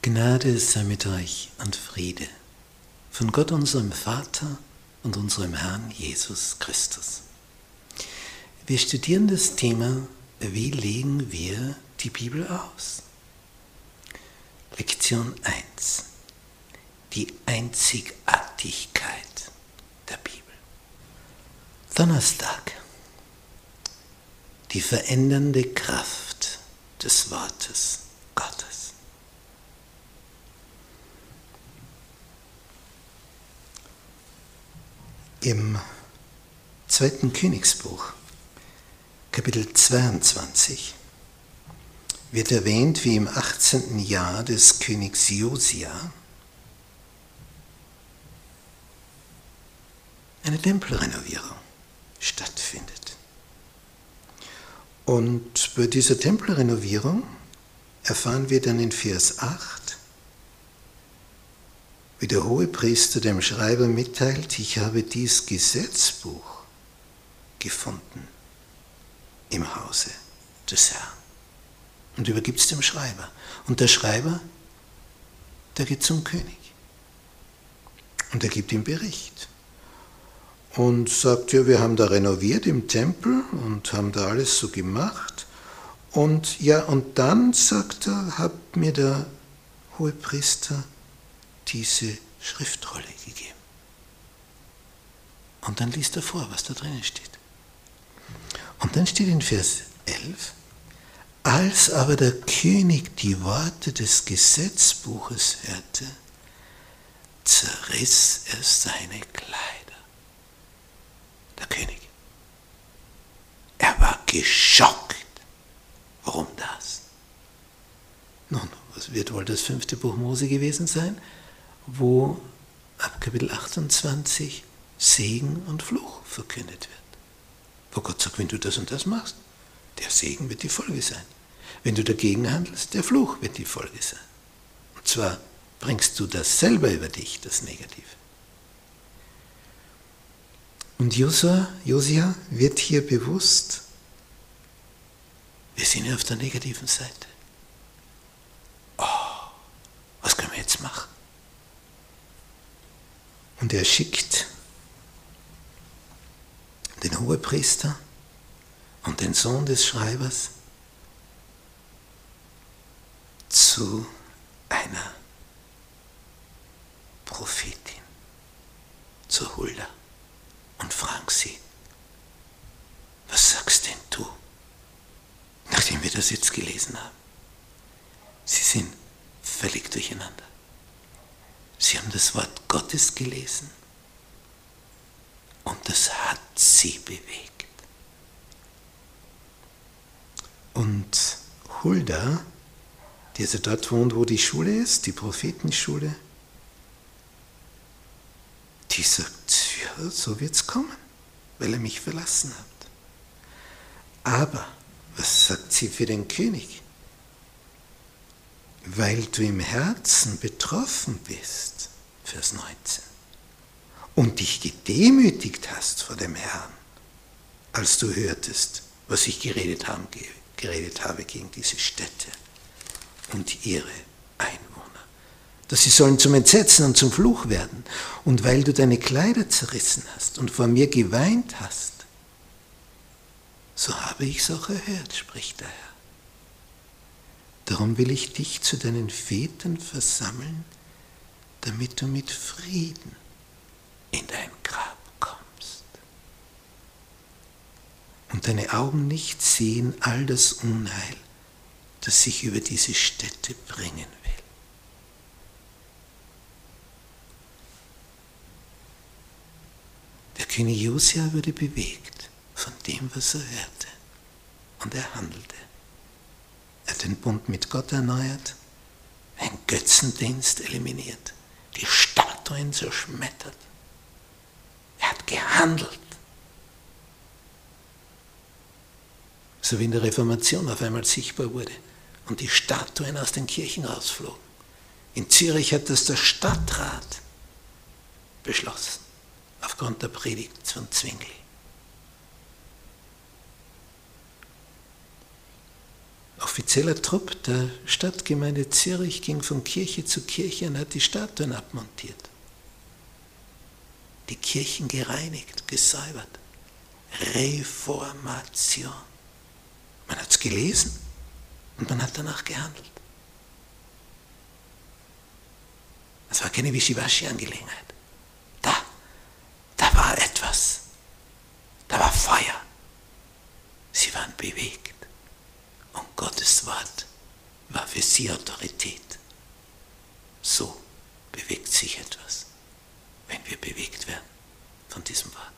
Gnade sei mit euch und Friede von Gott unserem Vater und unserem Herrn Jesus Christus. Wir studieren das Thema, wie legen wir die Bibel aus? Lektion 1. Die Einzigartigkeit der Bibel. Donnerstag. Die verändernde Kraft des Wortes Gottes. Im zweiten Königsbuch, Kapitel 22, wird erwähnt, wie im 18. Jahr des Königs Josia eine Tempelrenovierung stattfindet. Und bei dieser Tempelrenovierung erfahren wir dann in Vers 8, wie der Hohepriester dem Schreiber mitteilt, ich habe dies Gesetzbuch gefunden im Hause des Herrn. Und übergibt es dem Schreiber. Und der Schreiber, der geht zum König. Und er gibt ihm Bericht. Und sagt, ja, wir haben da renoviert im Tempel und haben da alles so gemacht. Und ja, und dann, sagt er, hat mir der Hohepriester diese Schriftrolle gegeben. Und dann liest er vor, was da drinnen steht. Und dann steht in Vers 11, als aber der König die Worte des Gesetzbuches hörte, zerriss er seine Kleider. Der König. Er war geschockt. Warum das? Nun, was wird wohl das fünfte Buch Mose gewesen sein? Wo ab Kapitel 28 Segen und Fluch verkündet wird. Wo Gott sagt, wenn du das und das machst, der Segen wird die Folge sein. Wenn du dagegen handelst, der Fluch wird die Folge sein. Und zwar bringst du das selber über dich, das Negative. Und Josia, wird hier bewusst, wir sind ja auf der negativen Seite. Oh, was können wir jetzt machen? Und er schickt den Hohepriester und den Sohn des Schreibers zu einer Prophetin, zu Hulda, und fragen sie, was sagst denn du, nachdem wir das jetzt gelesen haben? Sie sind völlig durcheinander. Sie haben das Wort Gottes gelesen und das hat sie bewegt. Und Hulda, die also dort wohnt, wo die Schule ist, die Prophetenschule, die sagt, ja, so wird es kommen, weil er mich verlassen hat. Aber, was sagt sie für den König? Weil du im Herzen betroffen bist, Vers 19, und dich gedemütigt hast vor dem Herrn, als du hörtest, was ich geredet, haben, geredet habe gegen diese Städte und ihre Einwohner, dass sie sollen zum Entsetzen und zum Fluch werden, und weil du deine Kleider zerrissen hast und vor mir geweint hast, so habe ich es auch erhört, spricht der Herr. Darum will ich dich zu deinen Vätern versammeln, damit du mit Frieden in dein Grab kommst. Und deine Augen nicht sehen all das Unheil, das sich über diese Städte bringen will. Der König Josia wurde bewegt von dem, was er hörte, und er handelte. Er hat den Bund mit Gott erneuert, einen Götzendienst eliminiert, die Statuen zerschmettert. Er hat gehandelt. So wie in der Reformation auf einmal sichtbar wurde und die Statuen aus den Kirchen rausflogen. In Zürich hat das der Stadtrat beschlossen, aufgrund der Predigt von Zwingli. Offizieller Trupp der Stadtgemeinde Zürich ging von Kirche zu Kirche und hat die Statuen abmontiert. Die Kirchen gereinigt, gesäubert. Reformation. Man hat es gelesen und man hat danach gehandelt. Das war keine Wischiwaschi-Angelegenheit. Da, da war etwas. Da war Feuer. Sie waren bewegt. Und Gottes Wort war für sie Autorität. So bewegt sich etwas, wenn wir bewegt werden von diesem Wort.